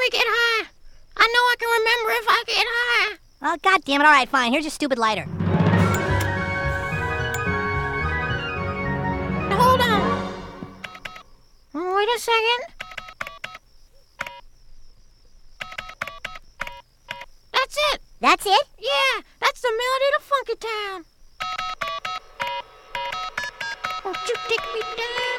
ever get high. I know I can remember if I get high. Oh, god damn it. All right, fine. Here's your stupid lighter. Hold on. Wait a second. That's it. That's it? Yeah, that's the melody to Funky Town. Won't you take me down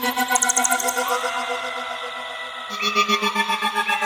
Cause you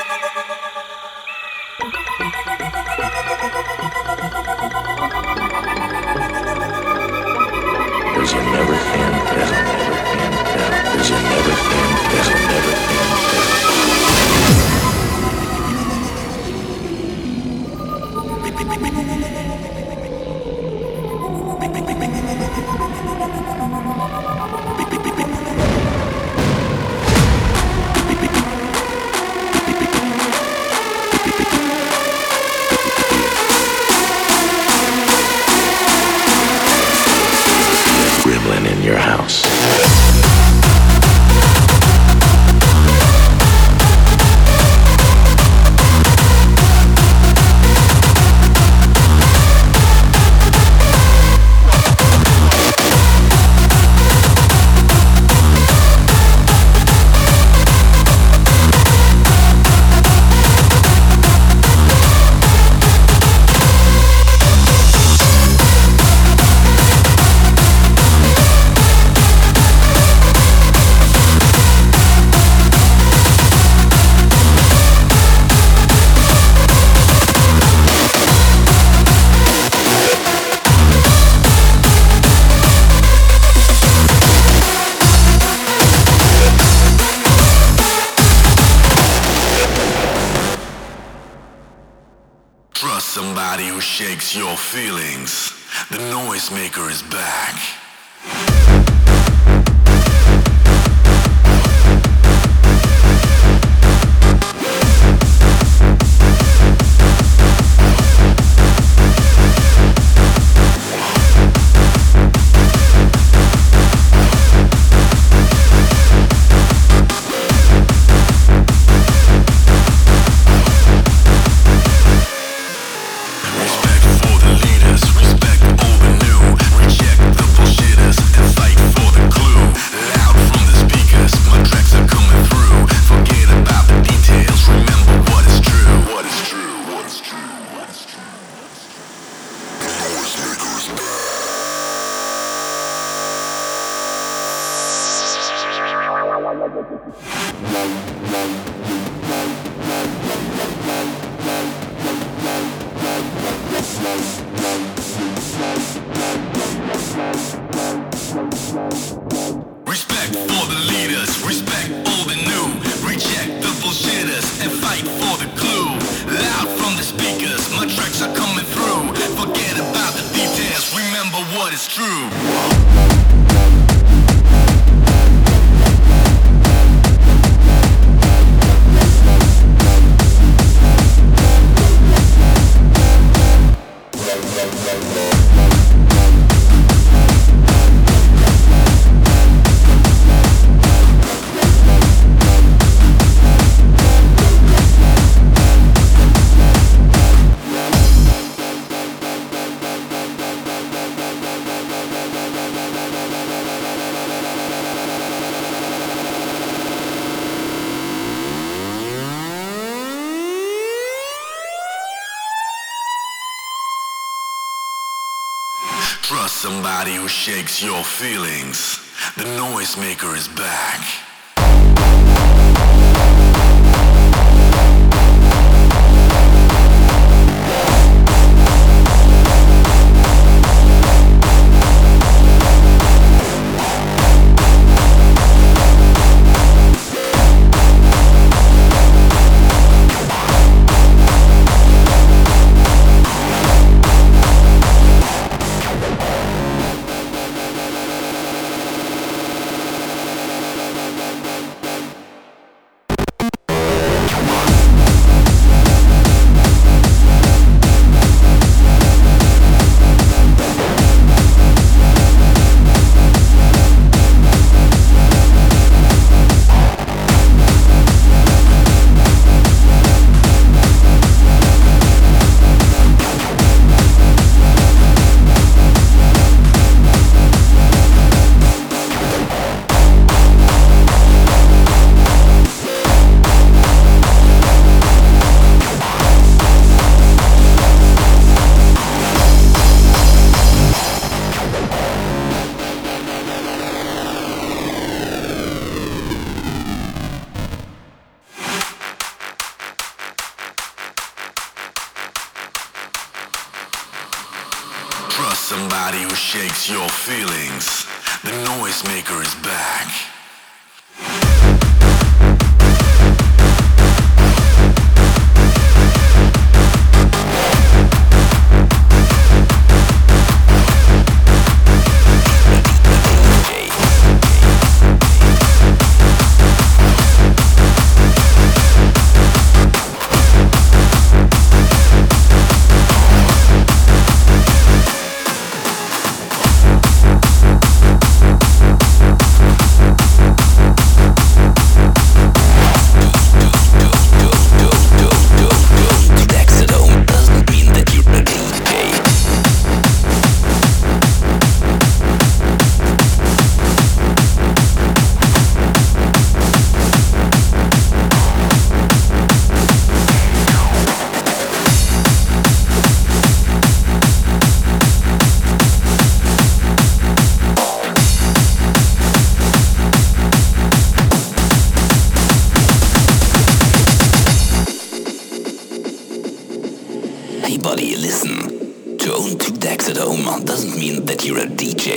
You're a DJ.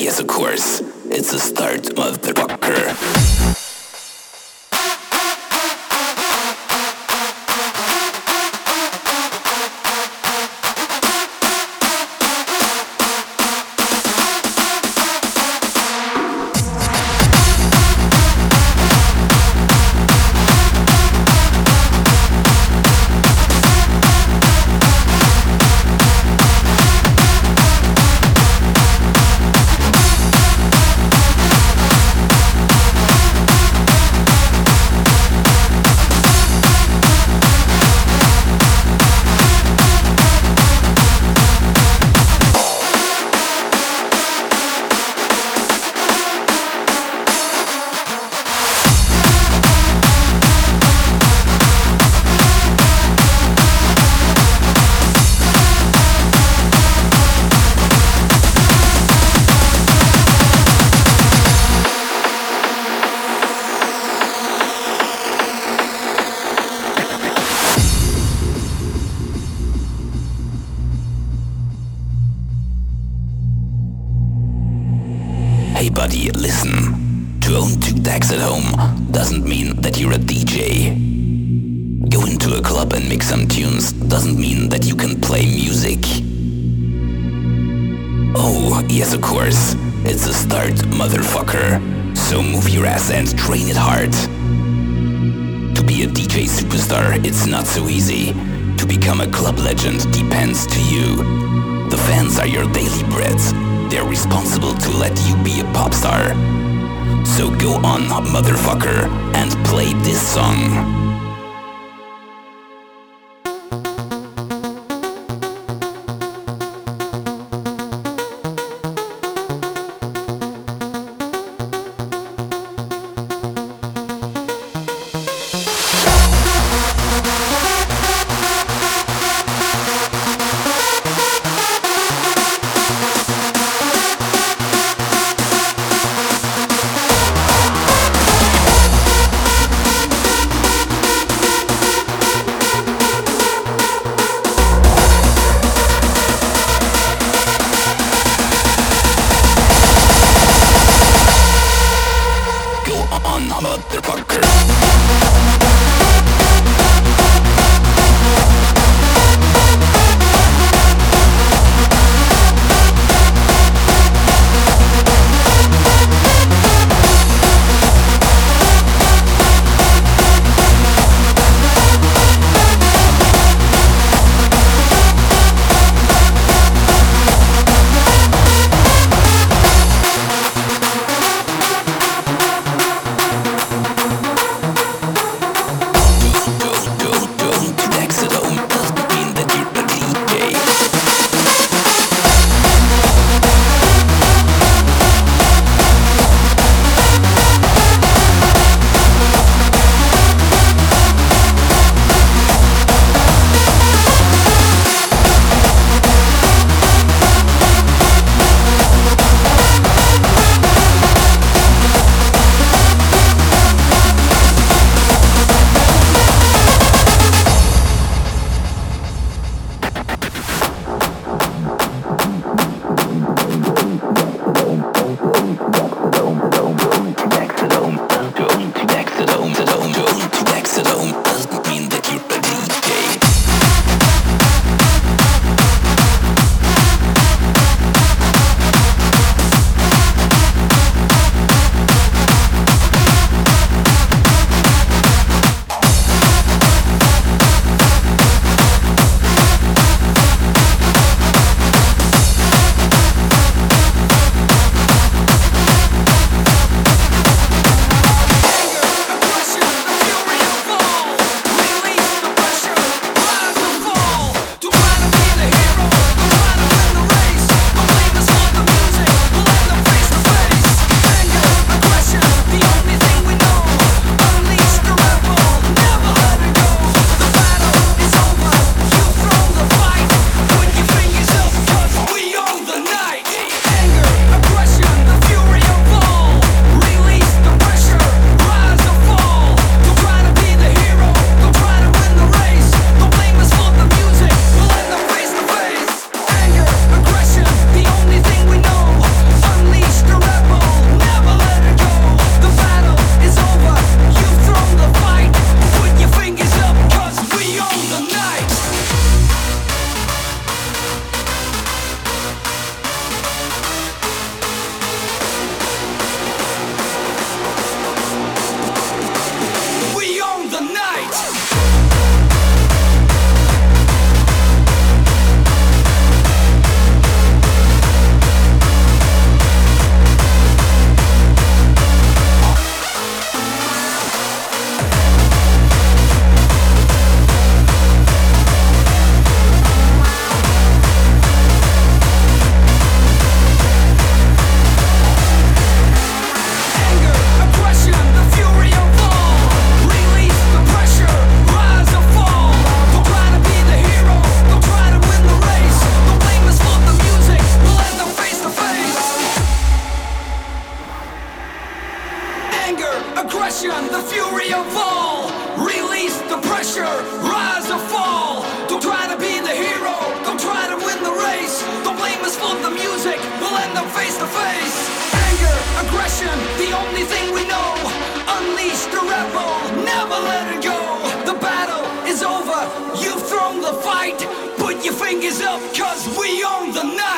Yes, of course, it's the start of the rocker. right, put your fingers up, cause we own the night.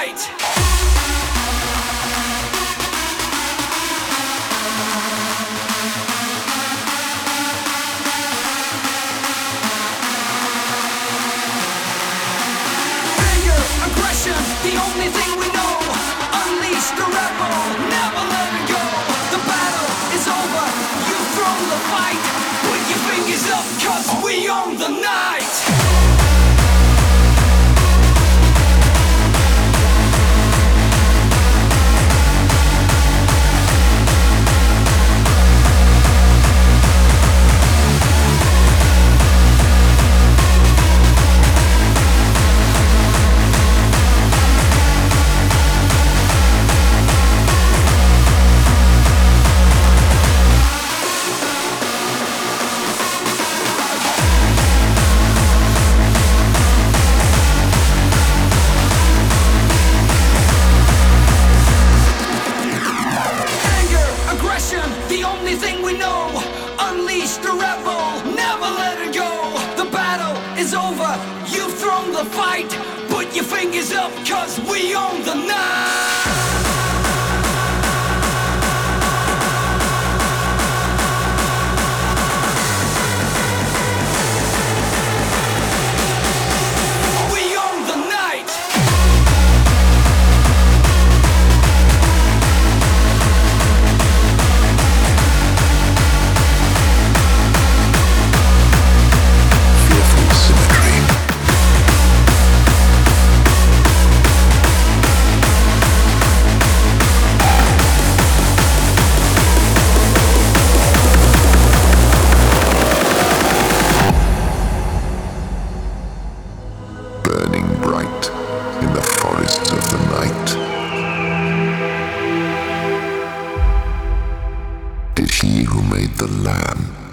who made the lamb.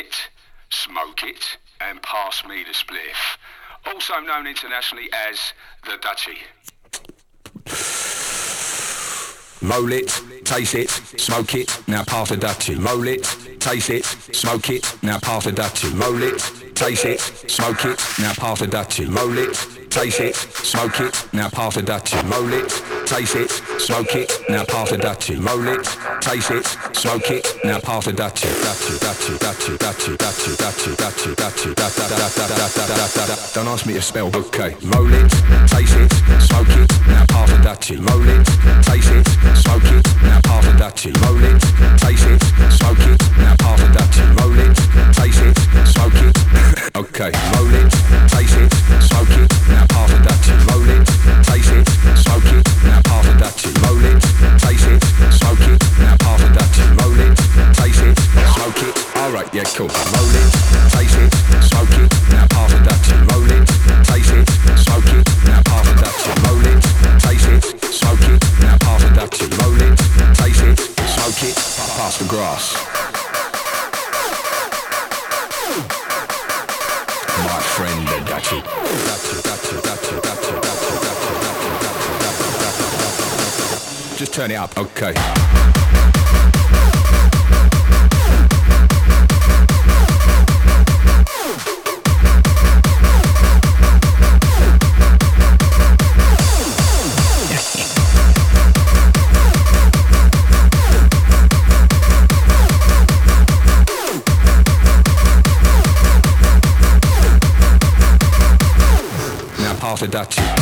It, smoke it, and pass me the spliff. Also known internationally as the Dutchie. Roll it, taste it, smoke it, now pass the Dutchie. Roll it, taste it, smoke it, now pass the Dutchie. Roll it, taste it, smoke it, now pass the Dutchie. Roll it, taste it, smoke it, now pass the Dutchie. Roll it, taste it, smoke it, now pass the Dutchie. Roll it, taste it, smoke it, now pass the Dutchie. Dutchie, Dutchie, Dutchie, Dutchie, Dutchie, Dutchie, Dutchie, Dutchie, da. Don't ask me to spell, okay. Roll it, taste it, smoke it, now pass the Dutchie. Roll it, taste it, smoke it, now pass the Dutchie. Roll it, taste it, smoke it, now pass the Dutchie. Roll it, taste it, smoke it. Okay, roll it, taste it, smoke it, now pass the Dutchie. Roll it, taste it, smoke it, now pass the Dutchie. Roll it, turn it up, okay. Now the Dutchie.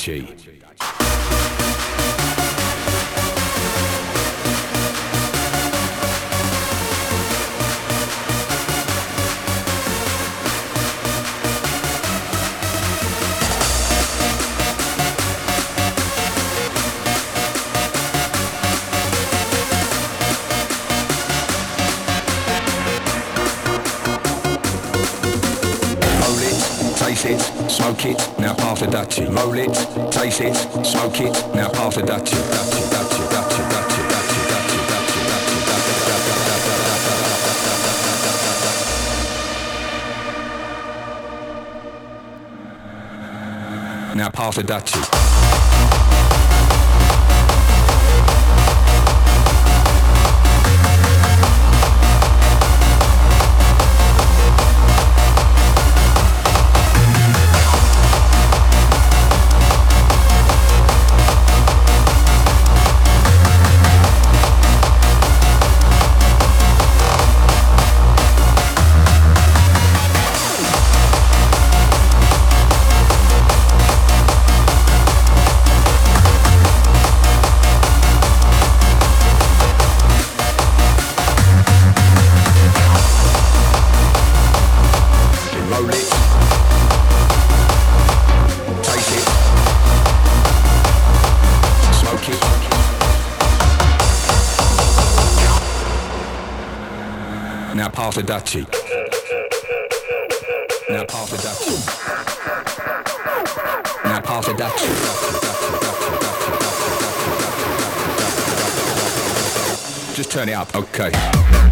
braciej. It, taste it, smoke it, now pass the Dutchie. Roll it, taste it, smoke it, now pass the Dutchie. Dutchie, Dutchie, Dutchie, Dutchie, Dutchie, Dutchie, Dutchie, Dutchie, Dutchie, Dutchie, Now pass the Dutchie. the Dutchie. Now pass the Dutchie. Now pass the that. Just turn it up, okay.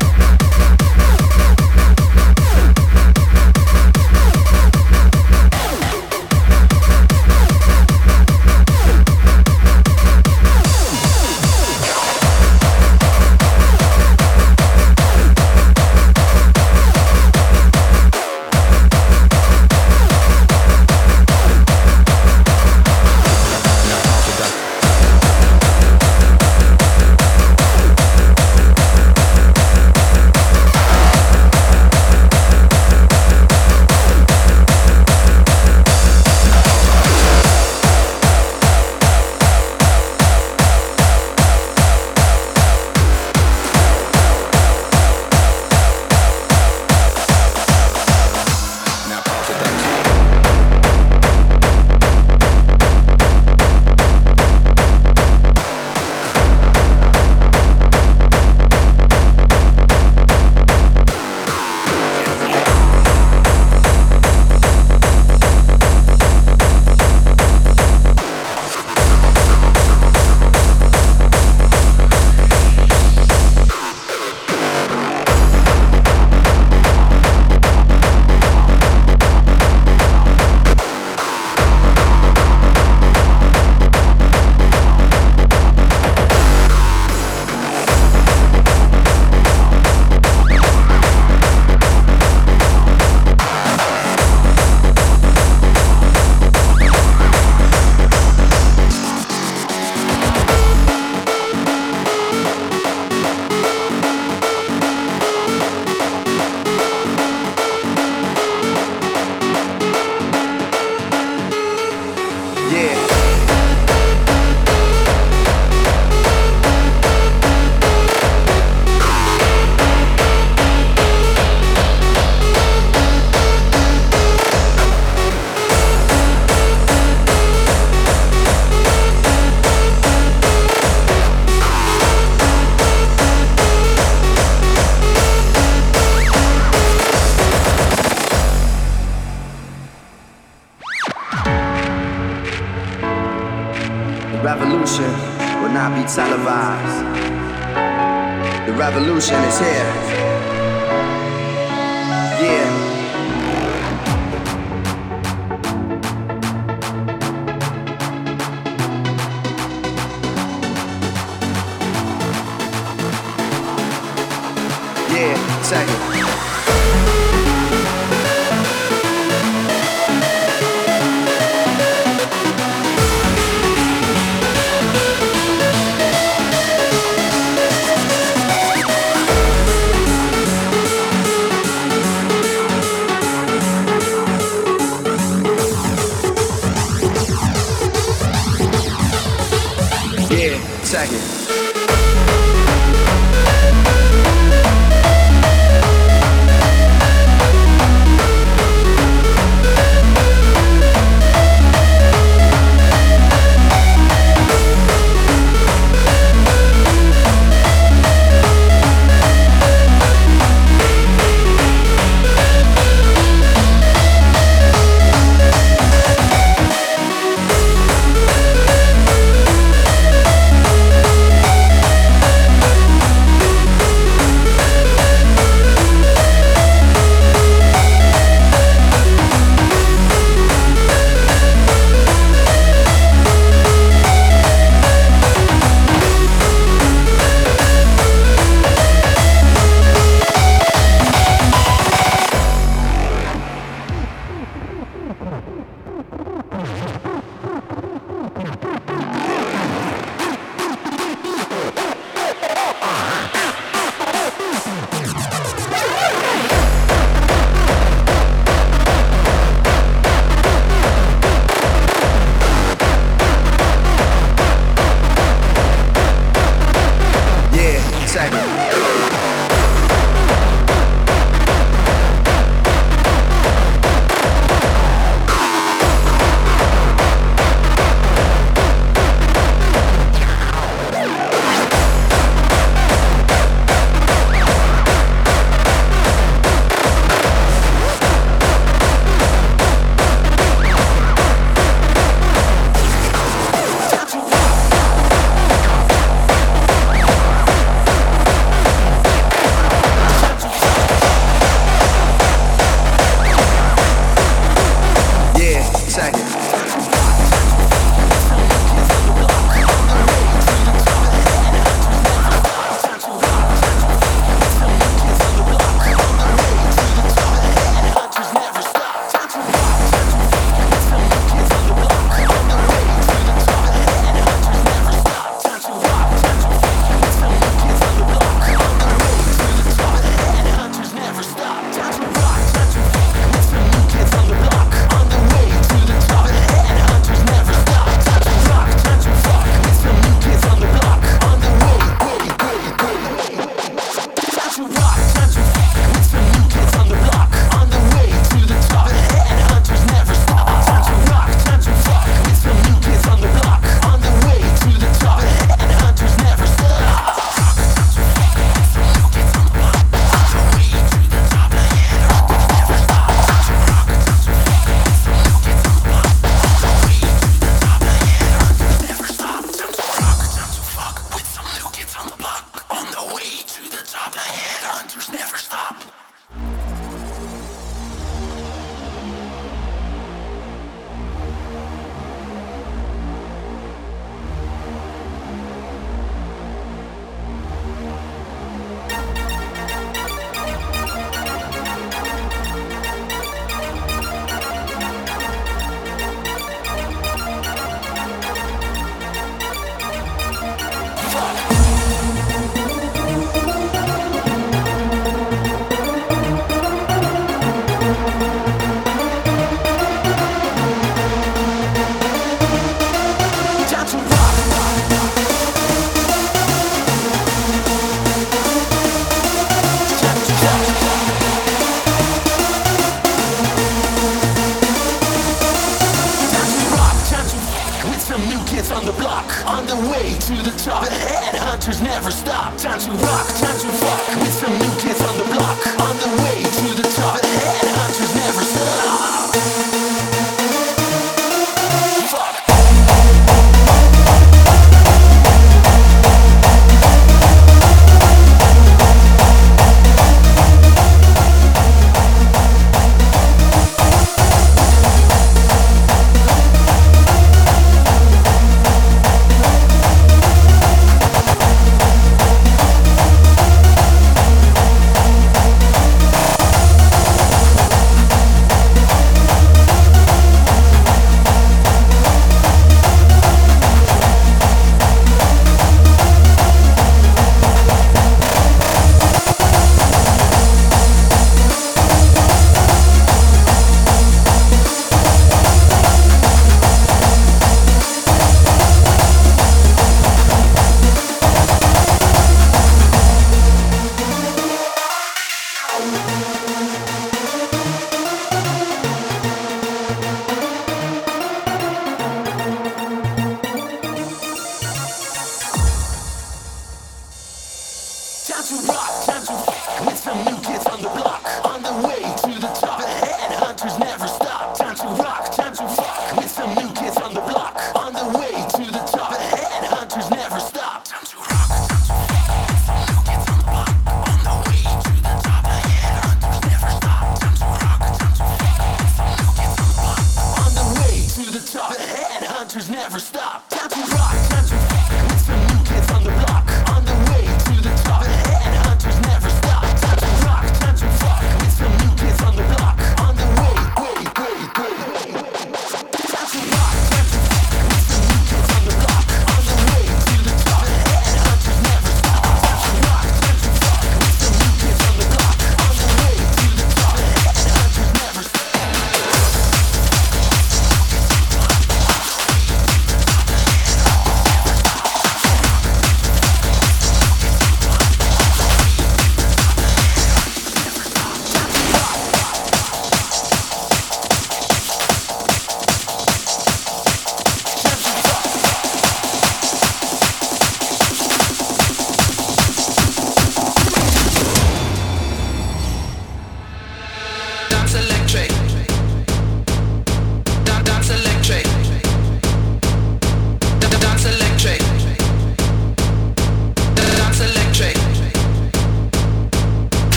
On the block, on the way to the top. The headhunters never stop. Time to rock, time to fuck. With some new kids on the block, on the way to the top. The headhunters never stop.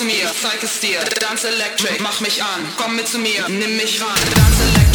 zu mir, zeig es dir, Dance Electric, mach mich an, komm mit zu mir, nimm mich ran, Dance Electric.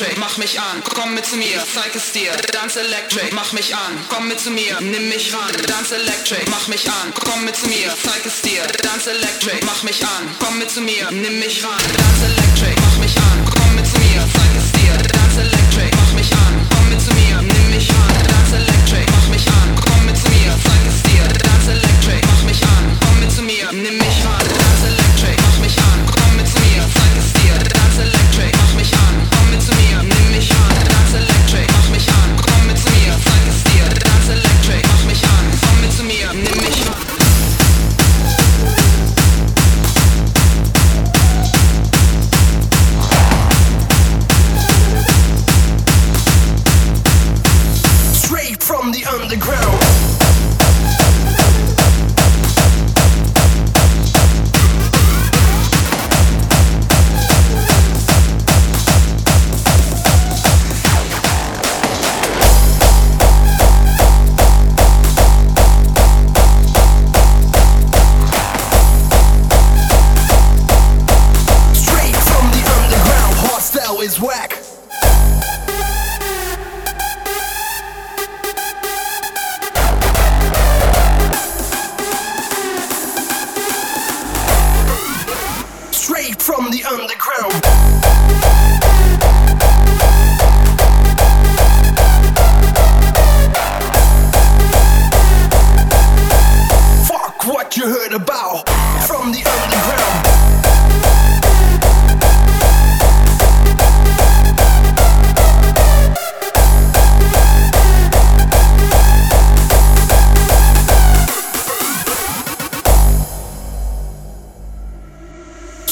electric, mach mich an, komm mit zu mir, zeig es dir. Dance electric, mach mich an, komm mit zu mir, nimm mich ran. Dance electric, mach mich an, komm mit zu mir, zeig es dir. Dance electric, mach mich an, komm mit zu mir, nimm mich ran. Dance electric, mach mich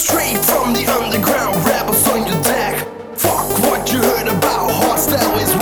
Straight from the underground, rappers on your deck. Fuck what you heard about, hostile is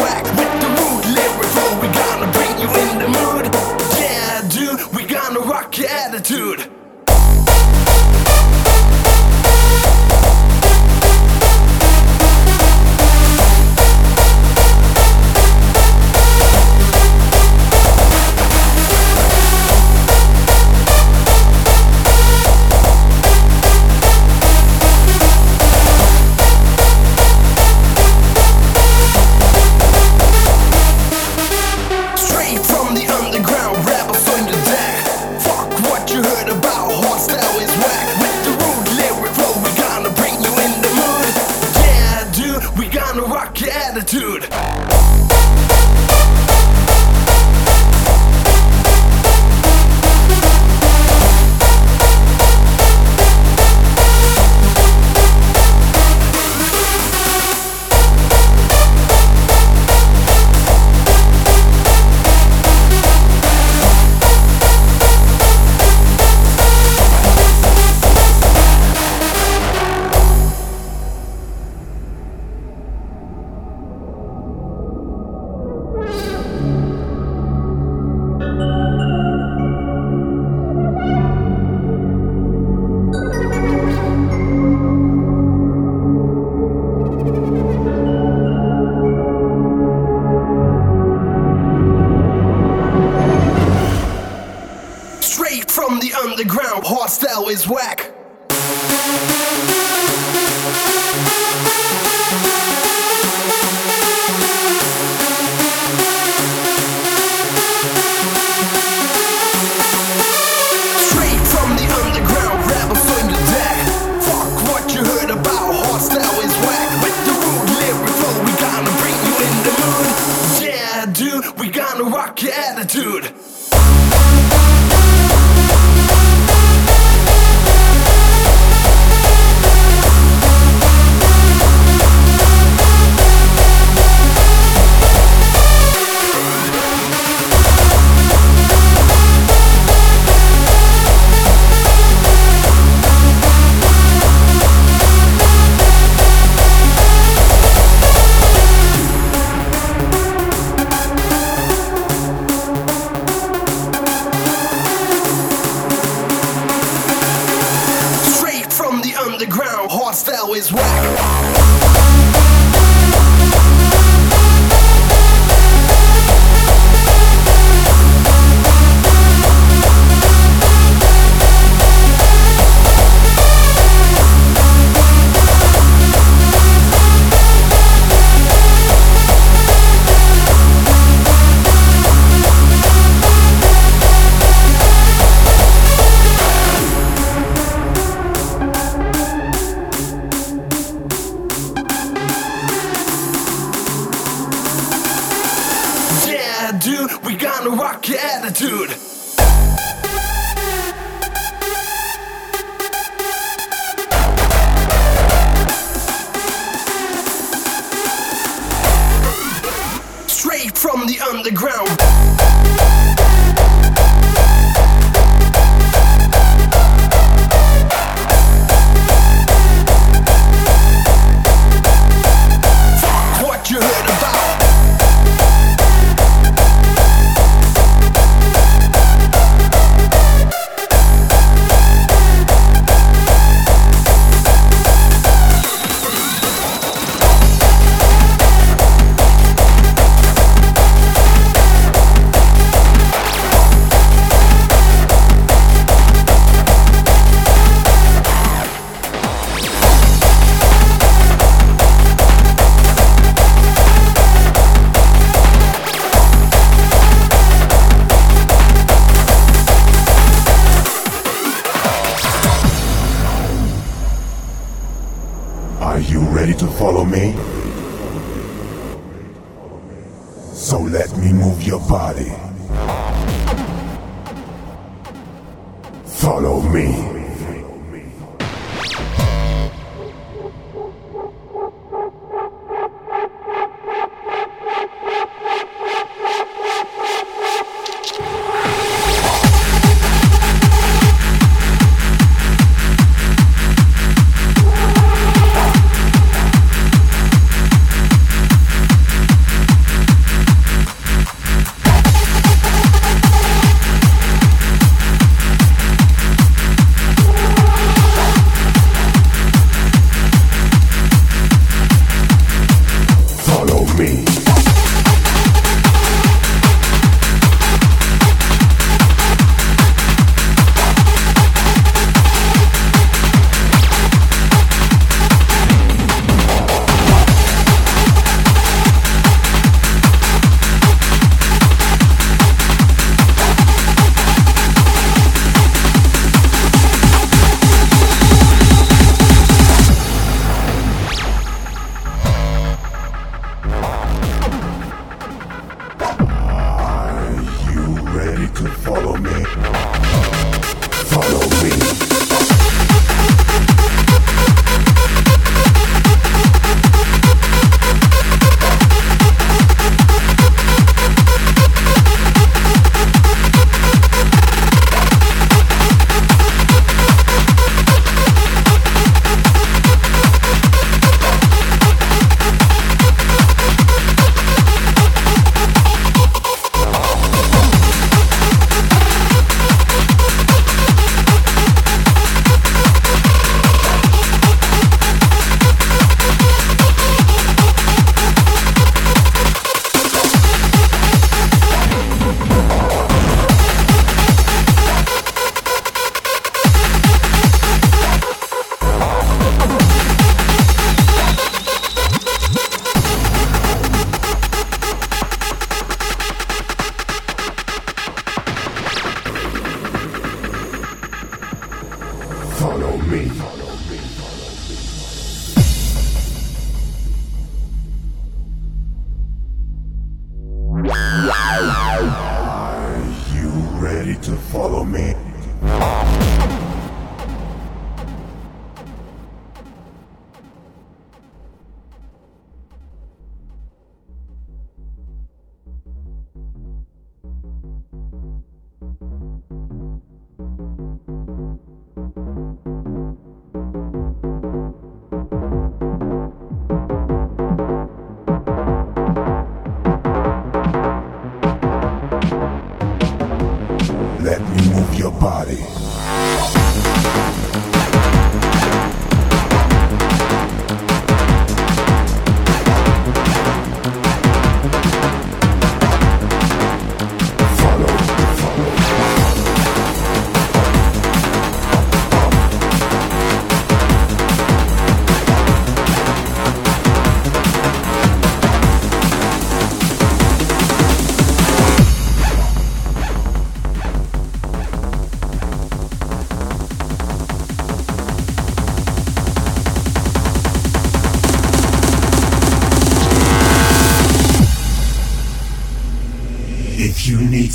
attitude.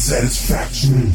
Satisfaction,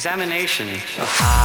examination of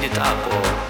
speed it up or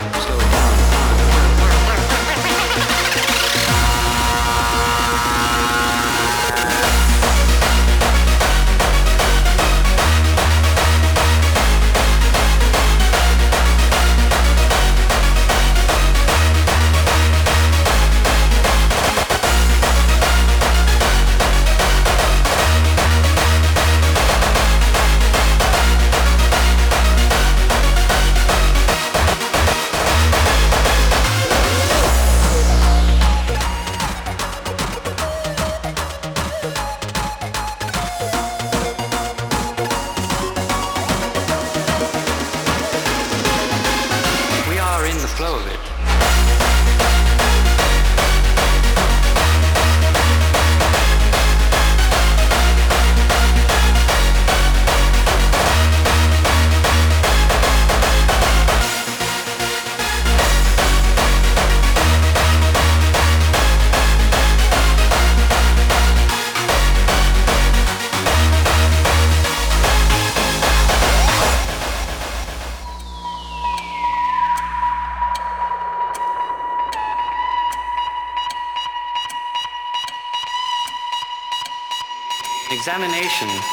Examination